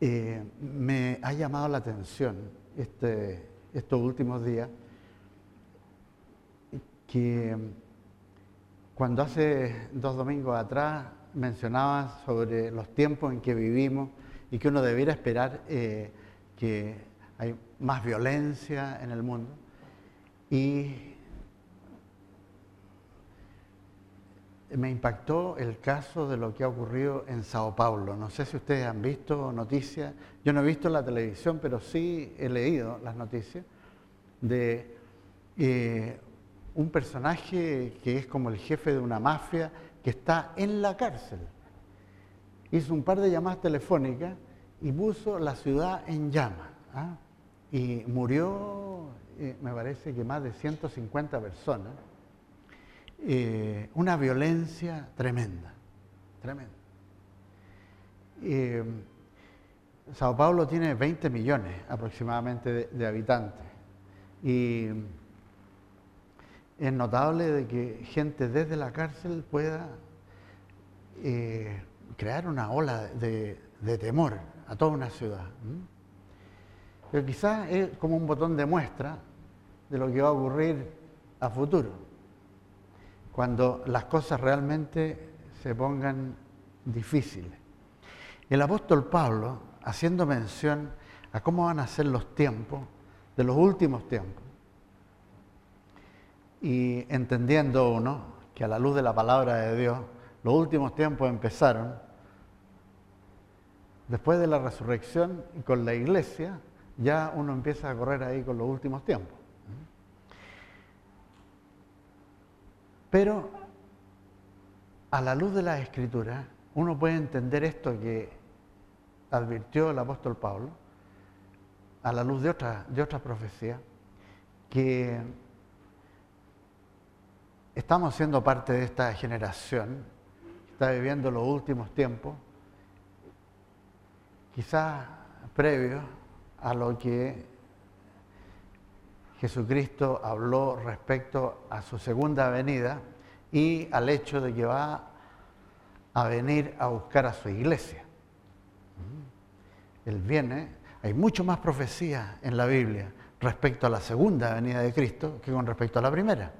eh, me ha llamado la atención este, estos últimos días que cuando hace dos domingos atrás mencionaba sobre los tiempos en que vivimos y que uno debiera esperar eh, que hay más violencia en el mundo. Y me impactó el caso de lo que ha ocurrido en Sao Paulo. No sé si ustedes han visto noticias. Yo no he visto la televisión, pero sí he leído las noticias de eh, un personaje que es como el jefe de una mafia que está en la cárcel. Hizo un par de llamadas telefónicas y puso la ciudad en llamas. ¿ah? Y murió, eh, me parece que más de 150 personas. Eh, una violencia tremenda, tremenda. Eh, Sao Paulo tiene 20 millones aproximadamente de, habitantes y es notable de que gente desde la cárcel pueda crear una ola de, de temor a toda una ciudad. Pero quizás es como un botón de muestra de lo que va a ocurrir a futuro, cuando las cosas realmente se pongan difíciles. El apóstol Pablo, haciendo mención a cómo van a ser los tiempos, de los últimos tiempos, y entendiendo uno que a la luz de la palabra de Dios, los últimos tiempos empezaron, después de la resurrección y con la iglesia, ya uno empieza a correr ahí con los últimos tiempos. Pero a la luz de la escritura, uno puede entender esto que advirtió el apóstol Pablo, a la luz de otra, de otra profecía, que estamos siendo parte de esta generación que está viviendo los últimos tiempos quizás previo a lo que Jesucristo habló respecto a su segunda venida y al hecho de que va a venir a buscar a su iglesia. Él viene, hay mucho más profecía en la Biblia respecto a la segunda venida de Cristo que con respecto a la primera.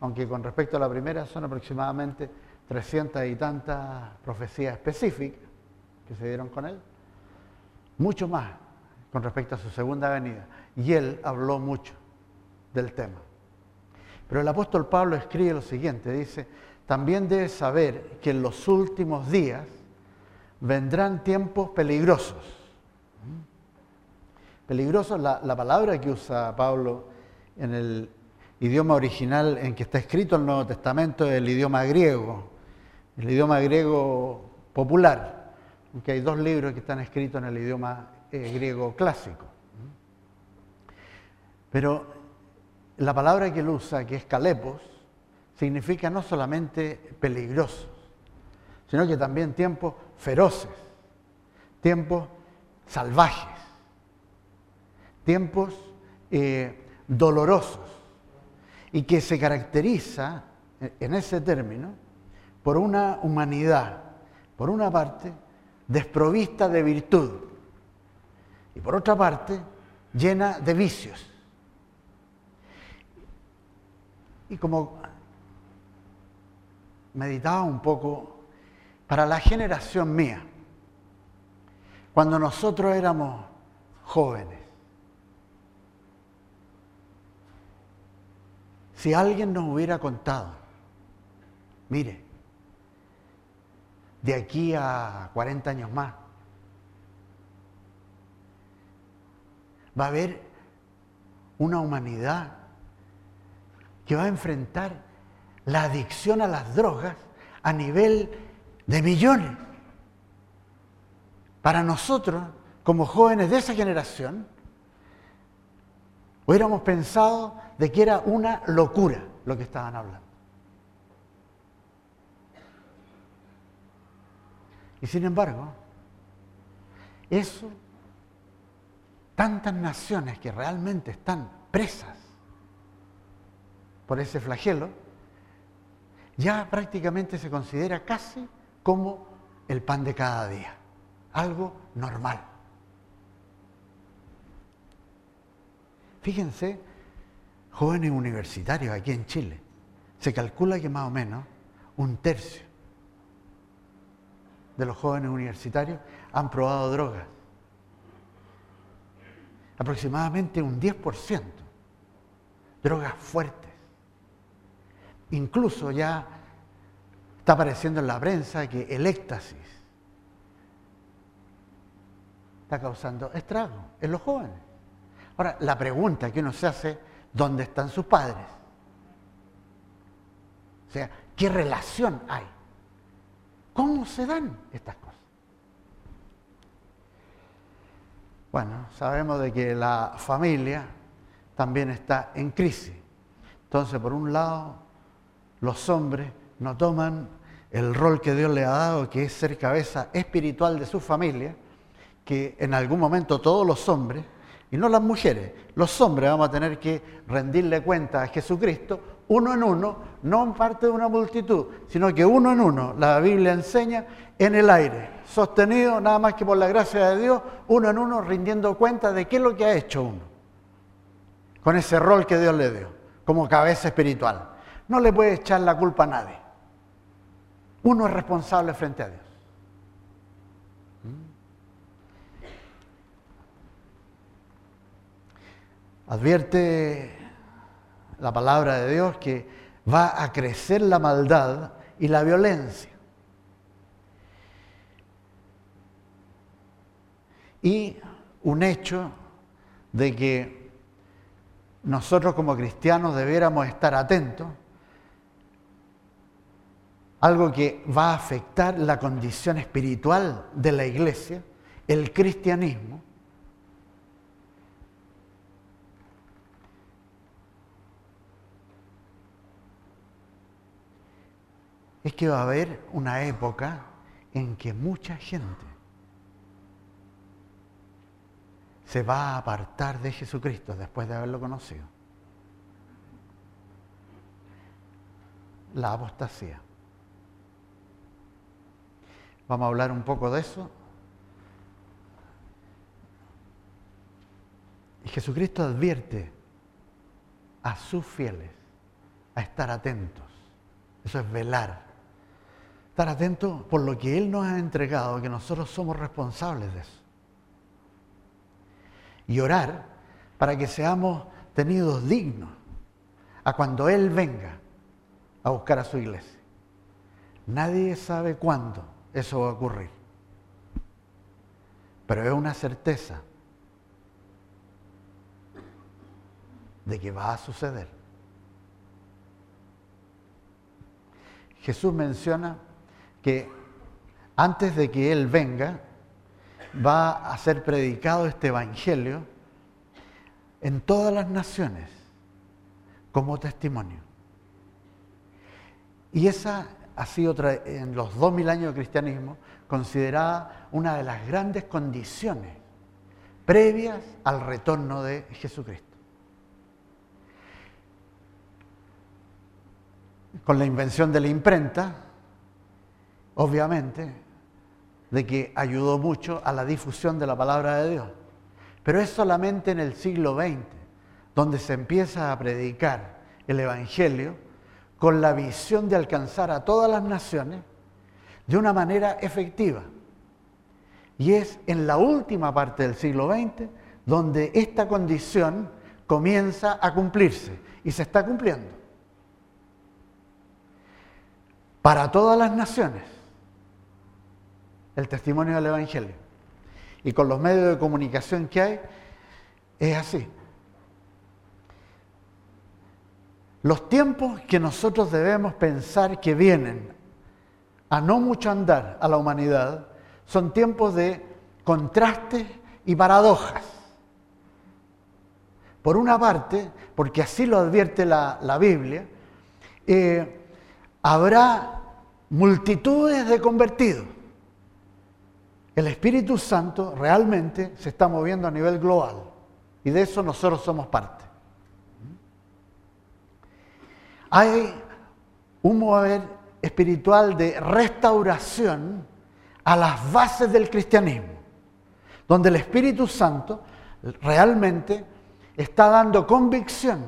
Aunque con respecto a la primera son aproximadamente 300 y tantas profecías específicas, que se dieron con él, mucho más con respecto a su segunda venida. Y él habló mucho del tema. Pero el apóstol Pablo escribe lo siguiente, dice, también debes saber que en los últimos días vendrán tiempos peligrosos. Peligrosos, la, la palabra que usa Pablo en el idioma original en que está escrito el Nuevo Testamento es el idioma griego, el idioma griego popular que hay dos libros que están escritos en el idioma eh, griego clásico. Pero la palabra que él usa, que es calepos, significa no solamente peligrosos, sino que también tiempos feroces, tiempos salvajes, tiempos eh, dolorosos, y que se caracteriza eh, en ese término por una humanidad, por una parte, desprovista de virtud y por otra parte llena de vicios. Y como meditaba un poco para la generación mía, cuando nosotros éramos jóvenes, si alguien nos hubiera contado, mire, de aquí a 40 años más. Va a haber una humanidad que va a enfrentar la adicción a las drogas a nivel de millones. Para nosotros, como jóvenes de esa generación, hubiéramos pensado de que era una locura lo que estaban hablando. Y sin embargo, eso, tantas naciones que realmente están presas por ese flagelo, ya prácticamente se considera casi como el pan de cada día. algo normal. Fíjense, jóvenes universitarios aquí en Chile, se calcula que más o menos un tercio de los jóvenes universitarios han probado drogas. Aproximadamente un 10%. Drogas fuertes. Incluso ya está apareciendo en la prensa que el éxtasis está causando estragos en los jóvenes. Ahora, la pregunta que uno se hace, ¿dónde están sus padres? O sea, ¿qué relación hay? ¿Cómo se dan estas cosas? Bueno, sabemos de que la familia también está en crisis. Entonces, por un lado, los hombres no toman el rol que Dios le ha dado, que es ser cabeza espiritual de su familia, que en algún momento todos los hombres, y no las mujeres, los hombres vamos a tener que rendirle cuenta a Jesucristo uno en uno, no en parte de una multitud, sino que uno en uno, la Biblia enseña, en el aire, sostenido nada más que por la gracia de Dios, uno en uno rindiendo cuenta de qué es lo que ha hecho uno, con ese rol que Dios le dio, como cabeza espiritual. No le puede echar la culpa a nadie. Uno es responsable frente a Dios. Advierte la palabra de Dios que va a crecer la maldad y la violencia. Y un hecho de que nosotros como cristianos debiéramos estar atentos, algo que va a afectar la condición espiritual de la iglesia, el cristianismo, es que va a haber una época en que mucha gente se va a apartar de Jesucristo después de haberlo conocido. La apostasía. Vamos a hablar un poco de eso. Y Jesucristo advierte a sus fieles a estar atentos. Eso es velar estar atentos por lo que Él nos ha entregado, que nosotros somos responsables de eso. Y orar para que seamos tenidos dignos a cuando Él venga a buscar a su iglesia. Nadie sabe cuándo eso va a ocurrir, pero es una certeza de que va a suceder. Jesús menciona que antes de que Él venga, va a ser predicado este Evangelio en todas las naciones como testimonio. Y esa ha sido en los dos mil años de cristianismo considerada una de las grandes condiciones previas al retorno de Jesucristo. Con la invención de la imprenta, obviamente, de que ayudó mucho a la difusión de la palabra de Dios. Pero es solamente en el siglo XX donde se empieza a predicar el Evangelio con la visión de alcanzar a todas las naciones de una manera efectiva. Y es en la última parte del siglo XX donde esta condición comienza a cumplirse y se está cumpliendo. Para todas las naciones el testimonio del Evangelio. Y con los medios de comunicación que hay, es así. Los tiempos que nosotros debemos pensar que vienen a no mucho andar a la humanidad son tiempos de contrastes y paradojas. Por una parte, porque así lo advierte la, Biblia, eh, habrá multitudes de convertidos el Espíritu Santo realmente se está moviendo a nivel global y de eso nosotros somos parte. Hay un mover espiritual de restauración a las bases del cristianismo, donde el Espíritu Santo realmente está dando convicción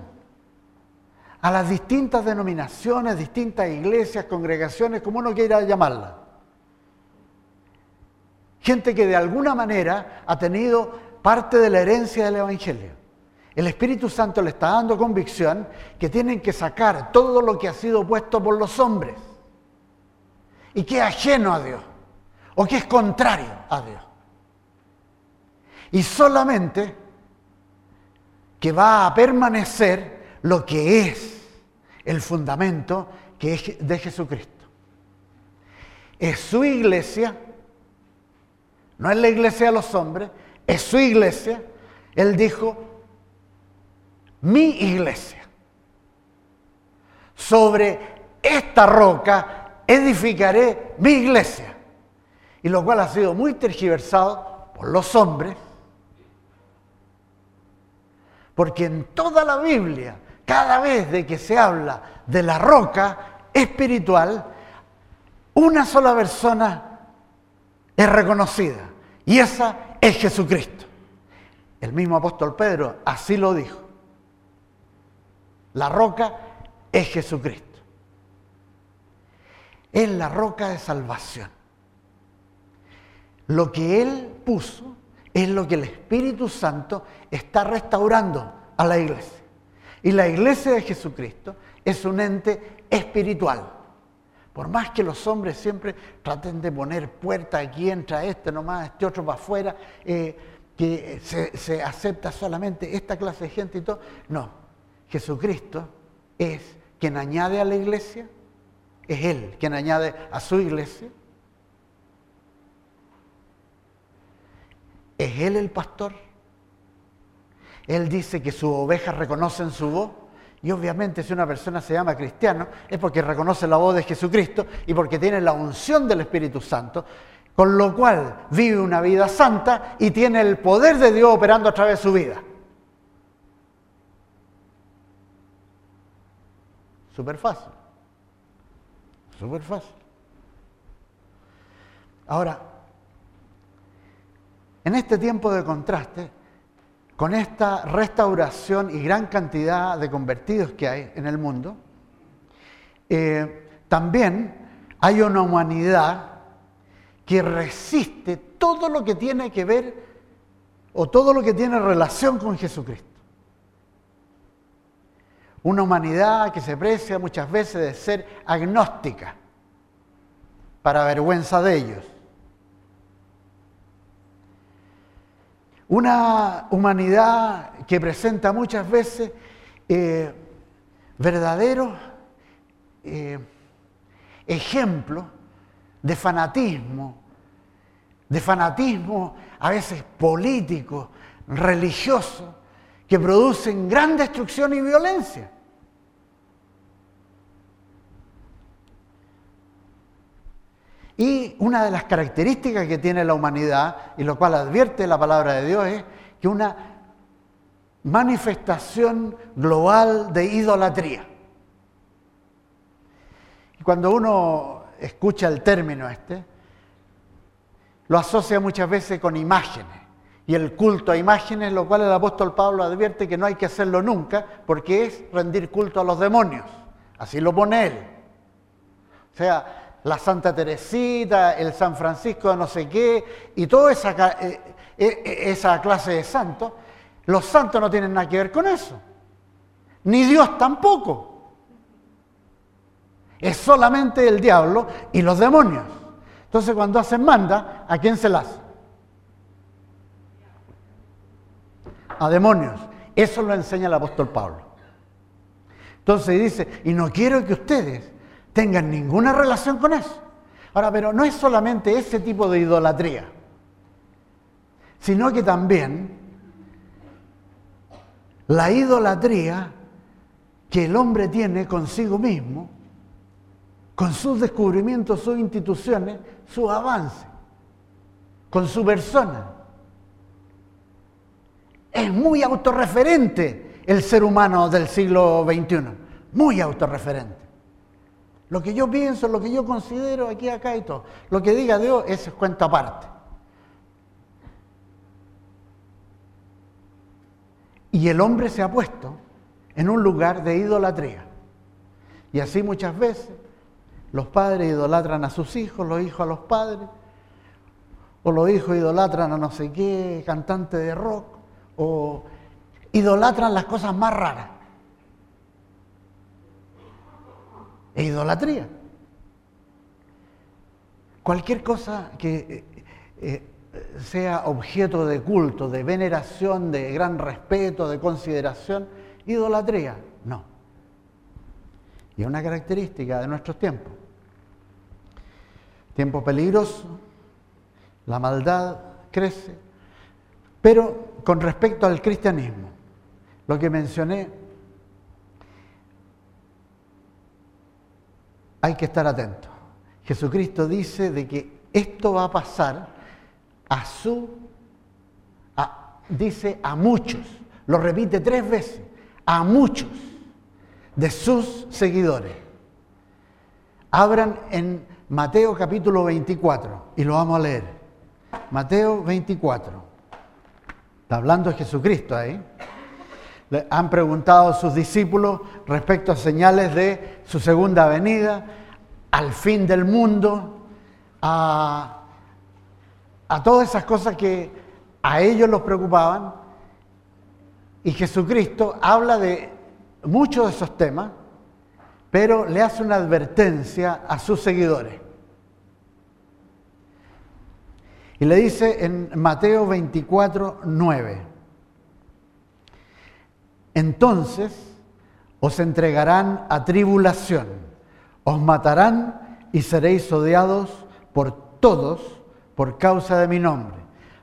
a las distintas denominaciones, distintas iglesias, congregaciones, como uno quiera llamarlas. Gente que de alguna manera ha tenido parte de la herencia del Evangelio. El Espíritu Santo le está dando convicción que tienen que sacar todo lo que ha sido puesto por los hombres y que es ajeno a Dios o que es contrario a Dios. Y solamente que va a permanecer lo que es el fundamento que es de Jesucristo. Es su iglesia, no es la iglesia de los hombres, es su iglesia. Él dijo, mi iglesia. Sobre esta roca edificaré mi iglesia. Y lo cual ha sido muy tergiversado por los hombres porque en toda la Biblia, cada vez de que se habla de la roca espiritual, una sola persona es reconocida y esa es Jesucristo. El mismo apóstol Pedro así lo dijo. La roca es Jesucristo. Es la roca de salvación. Lo que Él puso es lo que el Espíritu Santo está restaurando a la iglesia. Y la iglesia de Jesucristo es un ente espiritual. Por más que los hombres siempre traten de poner puerta aquí, entra este nomás, este otro para afuera, eh, que se, se acepta solamente esta clase de gente y todo. No, Jesucristo es quien añade a la iglesia, es Él quien añade a su iglesia ¿Es Él el pastor? Él dice que sus ovejas reconocen su voz. Y obviamente si una persona se llama cristiano es porque reconoce la voz de Jesucristo y porque tiene la unción del Espíritu Santo, con lo cual vive una vida santa y tiene el poder de Dios operando a través de su vida. Súper fácil. Súper fácil. Ahora, en este tiempo de contraste, con esta restauración y gran cantidad de convertidos que hay en el mundo, eh, también hay una humanidad que resiste todo lo que tiene que ver o todo lo que tiene relación con Jesucristo. Una humanidad que se precia muchas veces de ser agnóstica, para vergüenza de ellos. Una humanidad que presenta muchas veces eh, verdaderos eh, ejemplos de fanatismo, de fanatismo a veces político, religioso, que producen gran destrucción y violencia. Y una de las características que tiene la humanidad, y lo cual advierte la palabra de Dios, es que una manifestación global de idolatría. Y cuando uno escucha el término este, lo asocia muchas veces con imágenes y el culto a imágenes, lo cual el apóstol Pablo advierte que no hay que hacerlo nunca porque es rendir culto a los demonios. Así lo pone él. O sea, la Santa Teresita, el San Francisco de no sé qué, y toda esa, eh, eh, esa clase de santos, los santos no tienen nada que ver con eso. Ni Dios tampoco. Es solamente el diablo y los demonios. Entonces cuando hacen manda, ¿a quién se las hace? A demonios. Eso lo enseña el apóstol Pablo. Entonces dice, y no quiero que ustedes tengan ninguna relación con eso. Ahora, pero no es solamente ese tipo de idolatría, sino que también la idolatría que el hombre tiene consigo mismo, con sus descubrimientos, sus instituciones, su avance, con su persona. Es muy autorreferente el ser humano del siglo XXI, muy autorreferente. Lo que yo pienso, lo que yo considero aquí, acá y todo. Lo que diga Dios, eso es cuenta aparte. Y el hombre se ha puesto en un lugar de idolatría. Y así muchas veces los padres idolatran a sus hijos, los hijos a los padres, o los hijos idolatran a no sé qué cantante de rock, o idolatran las cosas más raras. Es idolatría. Cualquier cosa que eh, eh, sea objeto de culto, de veneración, de gran respeto, de consideración, idolatría. No. Y es una característica de nuestros tiempos. Tiempo peligroso, la maldad crece, pero con respecto al cristianismo, lo que mencioné, hay que estar atento. Jesucristo dice de que esto va a pasar a su, dice a muchos, lo repite tres veces, a muchos de sus seguidores. Abran en Mateo capítulo 24 y lo vamos a leer. Mateo 24. Está hablando Jesucristo ahí. Le han preguntado a sus discípulos respecto a señales de su segunda venida, al fin del mundo, a, a todas esas cosas que a ellos los preocupaban. Y Jesucristo habla de muchos de esos temas, pero le hace una advertencia a sus seguidores. Y le dice en Mateo 24, 9, entonces os entregarán a tribulación, os matarán y seréis odiados por todos por causa de mi nombre.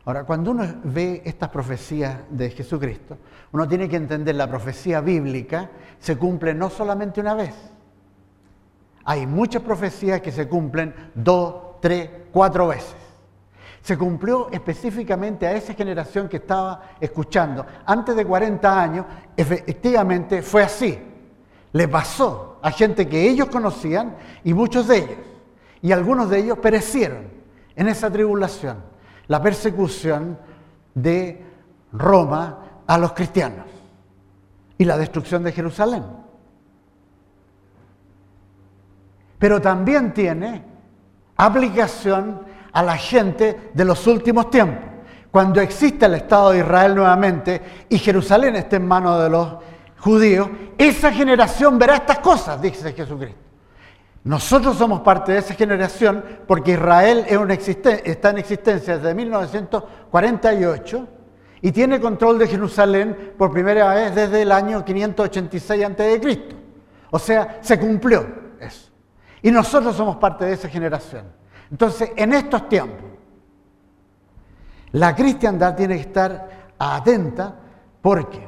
Ahora, cuando uno ve estas profecías de Jesucristo, uno tiene que entender la profecía bíblica se cumple no solamente una vez. Hay muchas profecías que se cumplen dos, tres, cuatro veces. Se cumplió específicamente a esa generación que estaba escuchando. Antes de 40 años, efectivamente fue así. Le pasó a gente que ellos conocían y muchos de ellos. Y algunos de ellos perecieron en esa tribulación, la persecución de Roma a los cristianos y la destrucción de Jerusalén. Pero también tiene aplicación a la gente de los últimos tiempos. Cuando existe el Estado de Israel nuevamente y Jerusalén esté en manos de los judíos, esa generación verá estas cosas, dice Jesucristo. Nosotros somos parte de esa generación porque Israel está en existencia desde 1948 y tiene control de Jerusalén por primera vez desde el año 586 a.C. O sea, se cumplió eso. Y nosotros somos parte de esa generación. Entonces, en estos tiempos, la cristiandad tiene que estar atenta porque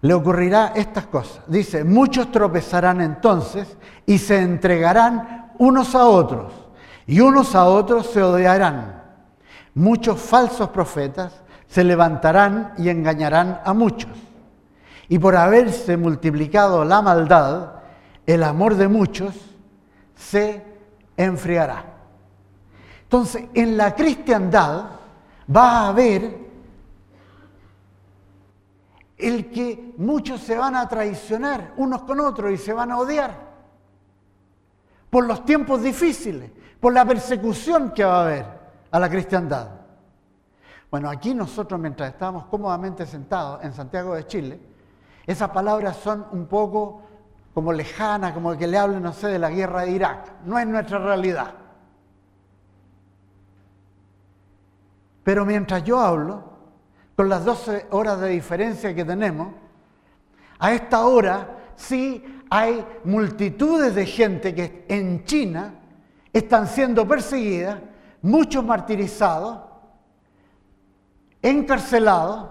le ocurrirá estas cosas. Dice, muchos tropezarán entonces y se entregarán unos a otros y unos a otros se odiarán. Muchos falsos profetas se levantarán y engañarán a muchos. Y por haberse multiplicado la maldad, el amor de muchos se enfriará. Entonces, en la cristiandad va a haber el que muchos se van a traicionar unos con otros y se van a odiar por los tiempos difíciles, por la persecución que va a haber a la cristiandad. Bueno, aquí nosotros mientras estábamos cómodamente sentados en Santiago de Chile, esas palabras son un poco como lejanas, como que le hablen, no sé, de la guerra de Irak. No es nuestra realidad. Pero mientras yo hablo, con las 12 horas de diferencia que tenemos, a esta hora sí hay multitudes de gente que en China están siendo perseguidas, muchos martirizados, encarcelados.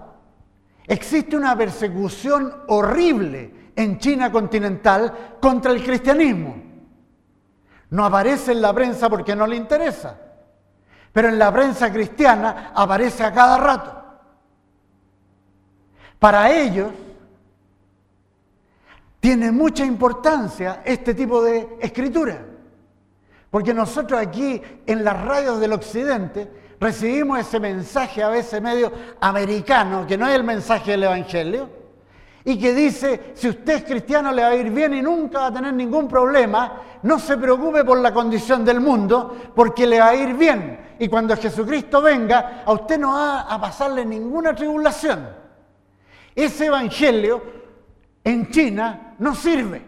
Existe una persecución horrible en China continental contra el cristianismo. No aparece en la prensa porque no le interesa, pero en la prensa cristiana aparece a cada rato. Para ellos, tiene mucha importancia este tipo de escritura. Porque nosotros aquí en las radios del occidente recibimos ese mensaje a veces medio americano, que no es el mensaje del Evangelio, y que dice, si usted es cristiano le va a ir bien y nunca va a tener ningún problema, no se preocupe por la condición del mundo, porque le va a ir bien. Y cuando Jesucristo venga, a usted no va a pasarle ninguna tribulación. Ese Evangelio en China no sirve.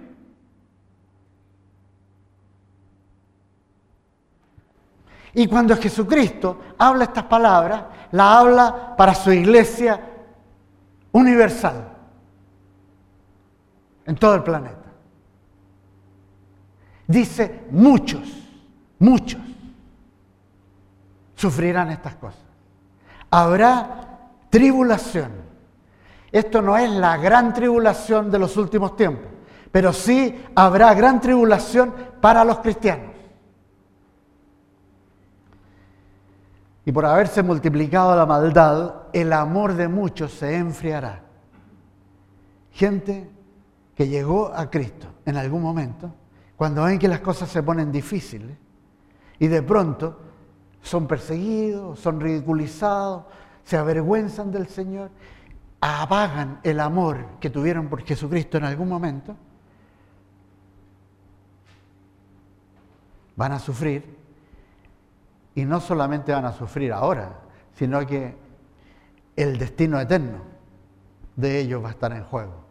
Y cuando Jesucristo habla estas palabras, la habla para su iglesia universal, en todo el planeta. Dice, muchos, muchos sufrirán estas cosas. Habrá tribulación. Esto no es la gran tribulación de los últimos tiempos, pero sí habrá gran tribulación para los cristianos. Y por haberse multiplicado la maldad, el amor de muchos se enfriará. Gente que llegó a Cristo en algún momento, cuando ven que las cosas se ponen difíciles, y de pronto son perseguidos, son ridiculizados, se avergüenzan del Señor, apagan el amor que tuvieron por Jesucristo en algún momento, van a sufrir y no solamente van a sufrir ahora, sino que el destino eterno de ellos va a estar en juego.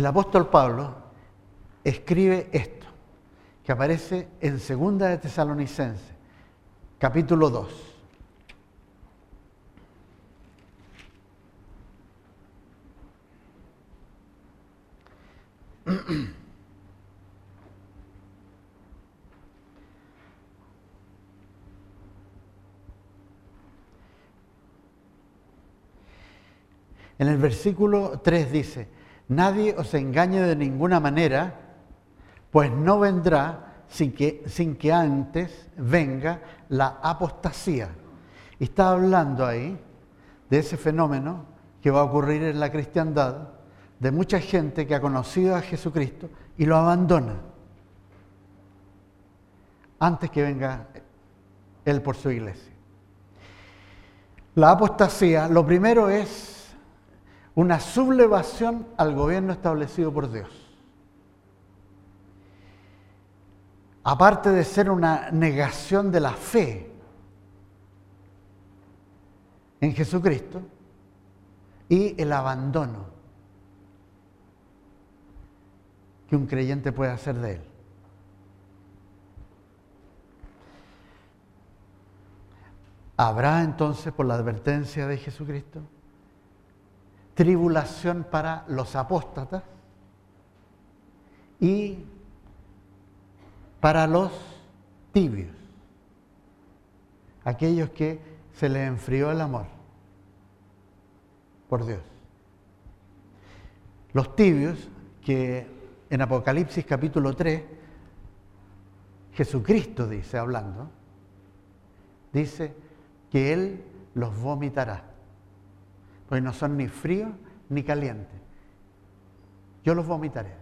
El apóstol Pablo escribe esto, que aparece en Segunda de Tesalonicense, capítulo 2. En el versículo 3 dice, nadie os engañe de ninguna manera, pues no vendrá sin que, antes venga la apostasía. Está hablando ahí de ese fenómeno que va a ocurrir en la cristiandad, de mucha gente que ha conocido a Jesucristo y lo abandona antes que venga Él por su iglesia. La apostasía, lo primero es una sublevación al gobierno establecido por Dios. Aparte de ser una negación de la fe en Jesucristo y el abandono que un creyente puede hacer de él. ¿Habrá entonces, por la advertencia de Jesucristo, tribulación para los apóstatas y para los tibios, aquellos que se les enfrió el amor por Dios. Los tibios que en Apocalipsis capítulo 3, Jesucristo dice, hablando, dice que Él los vomitará porque no son ni fríos ni calientes. Yo los vomitaré.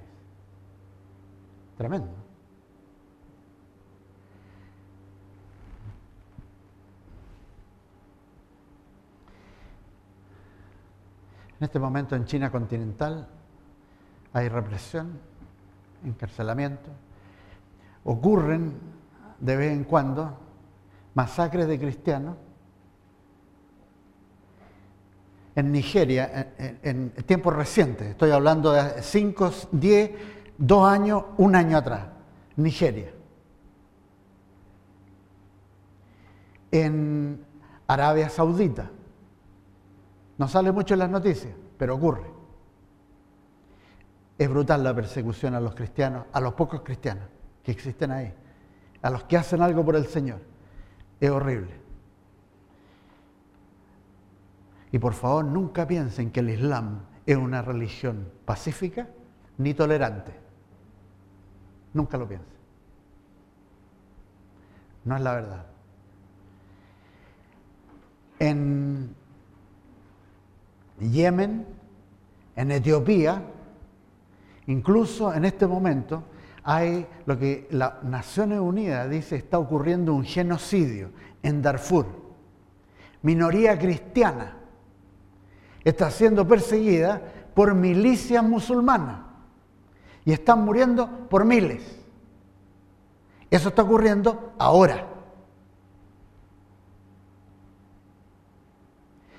Tremendo. En este momento en China continental hay represión, encarcelamiento. Ocurren de vez en cuando masacres de cristianos en Nigeria en, tiempos recientes, estoy hablando de 5, 10, 2 años, un año atrás, Nigeria. En Arabia Saudita, no sale mucho en las noticias, pero ocurre. Es brutal la persecución a los cristianos, a los pocos cristianos que existen ahí, a los que hacen algo por el Señor. Es horrible. Y por favor, nunca piensen que el Islam es una religión pacífica ni tolerante. Nunca lo piensen. No es la verdad. En Yemen, en Etiopía, incluso en este momento hay lo que la Naciones Unidas dice está ocurriendo un genocidio en Darfur. Minoría cristiana está siendo perseguida por milicias musulmanas y están muriendo por miles. Eso está ocurriendo ahora.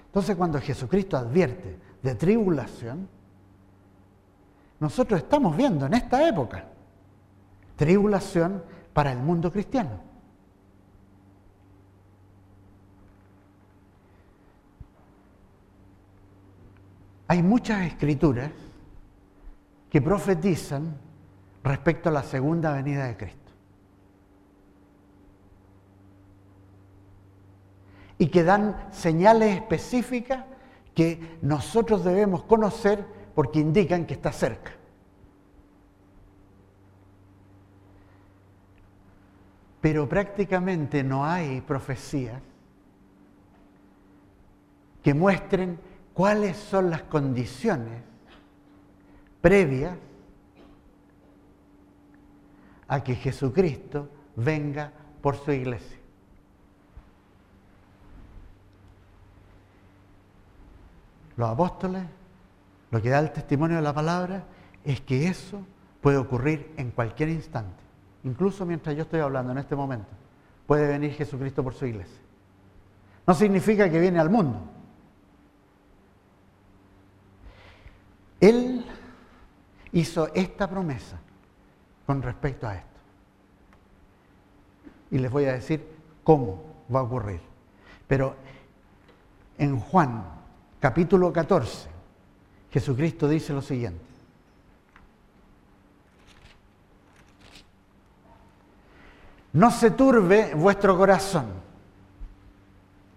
Entonces cuando Jesucristo advierte de tribulación, nosotros estamos viendo en esta época tribulación para el mundo cristiano. Hay muchas escrituras que profetizan respecto a la segunda venida de Cristo. Y que dan señales específicas que nosotros debemos conocer porque indican que está cerca. Pero prácticamente no hay profecías que muestren cuáles son las condiciones previas a que Jesucristo venga por su iglesia. Los apóstoles, lo que da el testimonio de la palabra, es que eso puede ocurrir en cualquier instante, incluso mientras yo estoy hablando en este momento. Puede venir Jesucristo por su iglesia. No significa que viene al mundo. Él hizo esta promesa con respecto a esto. Y les voy a decir cómo va a ocurrir. Pero en Juan capítulo 14, Jesucristo dice lo siguiente. No se turbe vuestro corazón.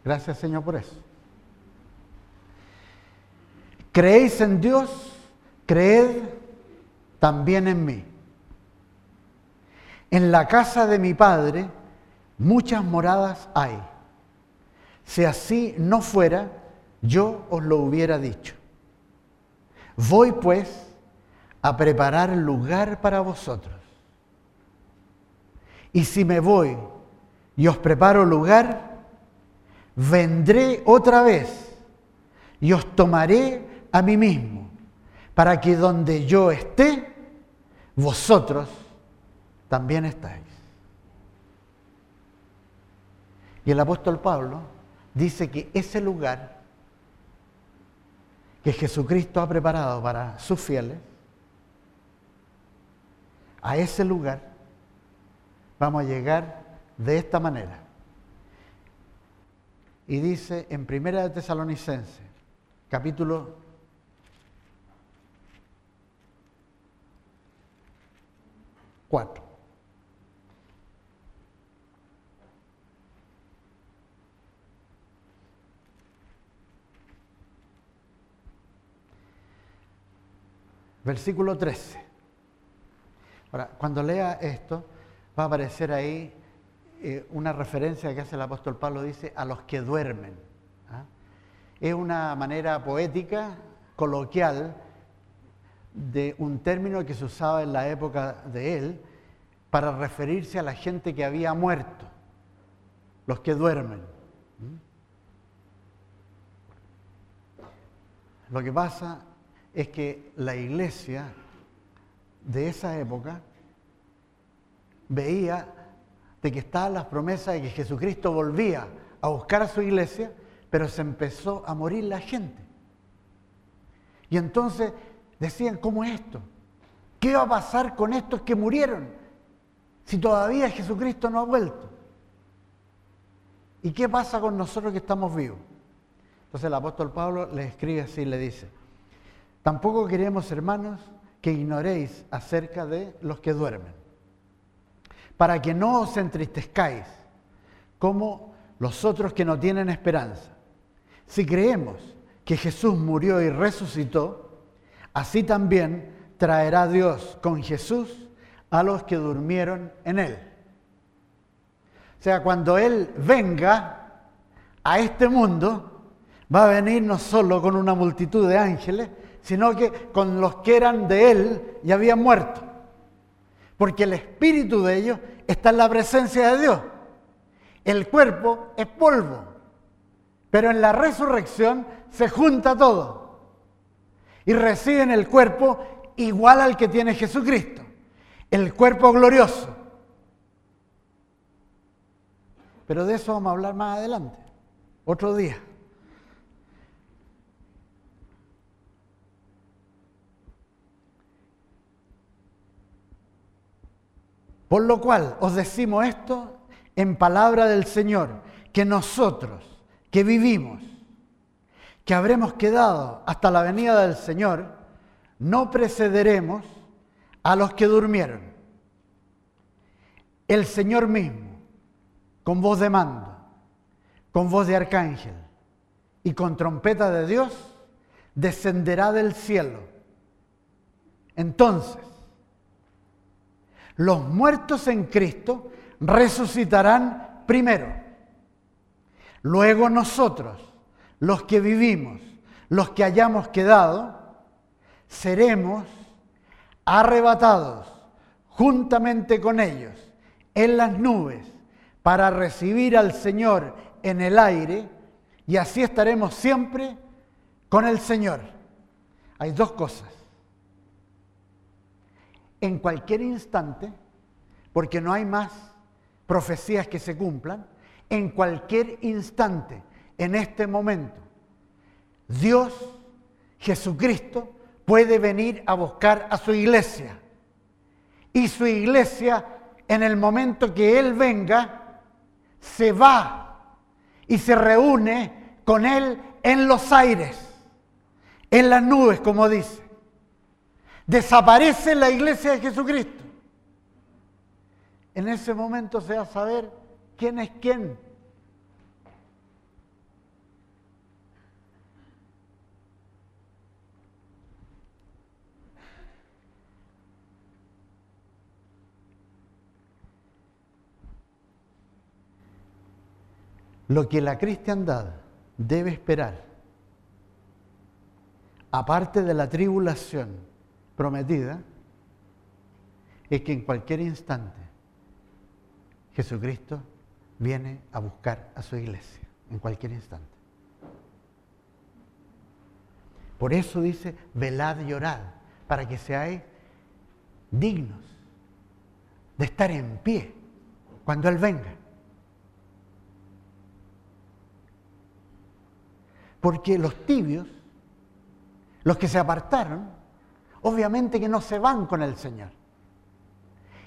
Gracias Señor por eso. Creéis en Dios, creed también en mí. En la casa de mi Padre muchas moradas hay. Si así no fuera, yo os lo hubiera dicho. Voy pues a preparar lugar para vosotros. Y si me voy y os preparo lugar, vendré otra vez y os tomaré a mí mismo, para que donde yo esté, vosotros también estáis. Y el apóstol Pablo dice que ese lugar que Jesucristo ha preparado para sus fieles, a ese lugar vamos a llegar de esta manera. Y dice en Primera de Tesalonicense, capítulo Versículo 13. Ahora, cuando lea esto, va a aparecer ahí eh, una referencia que hace el apóstol Pablo, dice, a los que duermen. ¿ah? Es una manera poética, coloquial, de un término que se usaba en la época de él para referirse a la gente que había muerto, los que duermen. Lo que pasa es que la iglesia de esa época veía de que estaban las promesas de que Jesucristo volvía a buscar a su iglesia, pero se empezó a morir la gente. Y entonces decían, ¿cómo es esto? ¿Qué va a pasar con estos que murieron si todavía Jesucristo no ha vuelto? ¿Y qué pasa con nosotros que estamos vivos? Entonces el apóstol Pablo le escribe así, le dice, tampoco queremos, hermanos, que ignoréis acerca de los que duermen, para que no os entristezcáis como los otros que no tienen esperanza. Si creemos que Jesús murió y resucitó, Así también traerá Dios con Jesús a los que durmieron en él. O sea, cuando Él venga a este mundo, va a venir no solo con una multitud de ángeles, sino que con los que eran de Él y habían muerto. Porque el espíritu de ellos está en la presencia de Dios. El cuerpo es polvo, pero en la resurrección se junta todo y reciben el cuerpo igual al que tiene Jesucristo, el cuerpo glorioso. Pero de eso vamos a hablar más adelante, otro día. Por lo cual os decimos esto en palabra del Señor, que nosotros que vivimos, que habremos quedado hasta la venida del Señor, no precederemos a los que durmieron. El Señor mismo, con voz de mando, con voz de arcángel y con trompeta de Dios, descenderá del cielo. Entonces, los muertos en Cristo resucitarán primero. Luego nosotros, los que vivimos, los que hayamos quedado, seremos arrebatados juntamente con ellos en las nubes para recibir al Señor en el aire y así estaremos siempre con el Señor. Hay dos cosas en cualquier instante, porque no hay más profecías que se cumplan, en cualquier instante, en este momento, Dios, Jesucristo, puede venir a buscar a su iglesia. Y su iglesia, en el momento que Él venga, se va y se reúne con Él en los aires, en las nubes, como dice. Desaparece la iglesia de Jesucristo. En ese momento se va a saber quién es quién. Lo que la cristiandad debe esperar, aparte de la tribulación, prometida es que en cualquier instante Jesucristo viene a buscar a su iglesia, en cualquier instante. Por eso dice, velad y orad, para que seáis dignos de estar en pie cuando Él venga. Porque los tibios, los que se apartaron, obviamente que no se van con el Señor.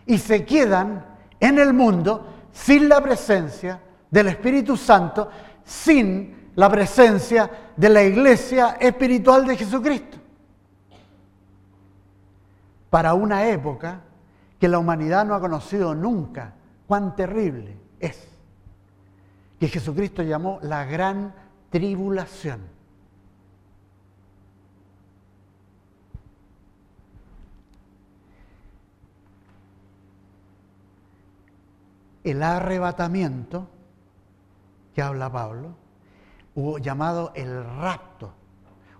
Y se quedan en el mundo sin la presencia del Espíritu Santo, sin la presencia de la iglesia espiritual de Jesucristo. Para una época que la humanidad no ha conocido nunca, cuán terrible es, que Jesucristo llamó la gran tribulación. el arrebatamiento que habla Pablo, o llamado el rapto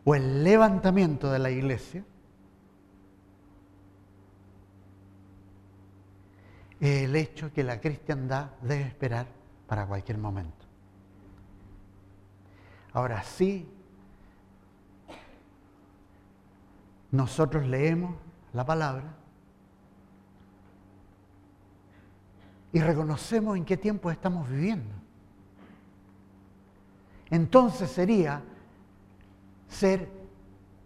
o el levantamiento de la iglesia, el hecho que la cristiandad debe esperar para cualquier momento. Ahora sí, nosotros leemos la palabra y reconocemos en qué tiempo estamos viviendo. Entonces sería ser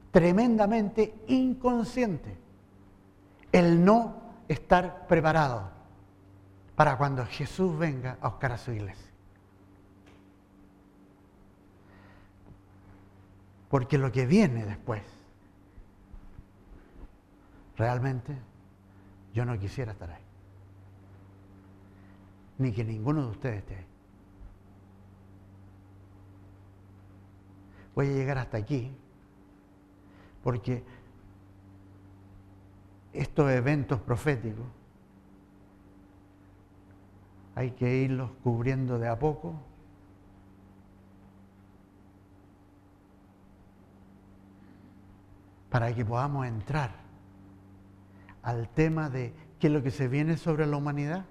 tremendamente inconsciente el no estar preparado para cuando Jesús venga a buscar a su iglesia. Porque lo que viene después, realmente yo no quisiera estar ahí ni que ninguno de ustedes esté ahí. Voy a llegar hasta aquí porque estos eventos proféticos hay que irlos cubriendo de a poco. Para que podamos entrar al tema de qué es lo que se viene sobre la humanidad,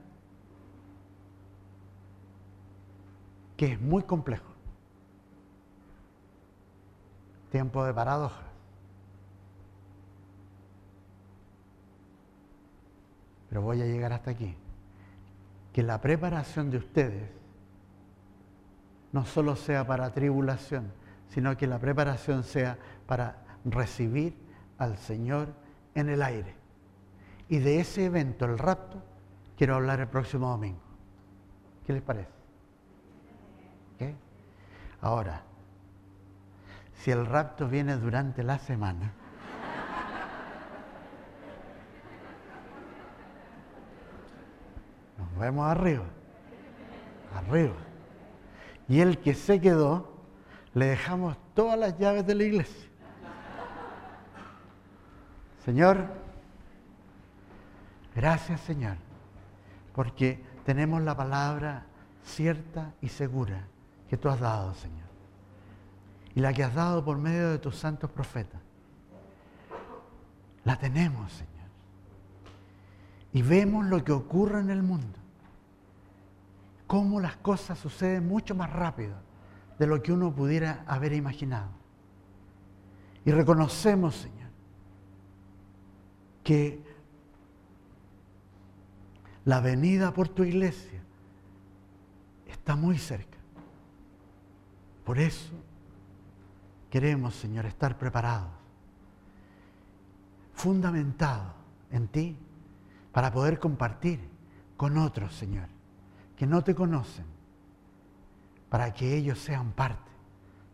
que es muy complejo. Tiempo de paradojas. Pero voy a llegar hasta aquí. Que la preparación de ustedes no solo sea para tribulación, sino que la preparación sea para recibir al Señor en el aire. Y de ese evento, el rapto, quiero hablar el próximo domingo. ¿Qué les parece? ¿Qué? Ahora, si el rapto viene durante la semana, nos vemos arriba, arriba. Y el que se quedó, le dejamos todas las llaves de la iglesia. Señor, gracias Señor, porque tenemos la palabra cierta y segura que tú has dado, Señor. Y la que has dado por medio de tus santos profetas. La tenemos, Señor. Y vemos lo que ocurre en el mundo. Cómo las cosas suceden mucho más rápido de lo que uno pudiera haber imaginado. Y reconocemos, Señor, que la venida por tu iglesia está muy cerca. Por eso queremos, Señor, estar preparados, fundamentados en ti, para poder compartir con otros, Señor, que no te conocen, para que ellos sean parte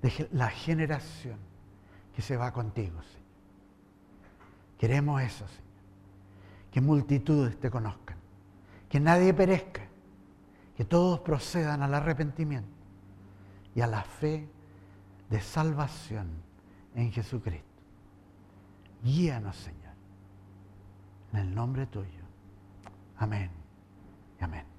de la generación que se va contigo, Señor. Queremos eso, Señor. Que multitudes te conozcan, que nadie perezca, que todos procedan al arrepentimiento y a la fe de salvación en Jesucristo. Guíanos, Señor, en el nombre tuyo. Amén y amén.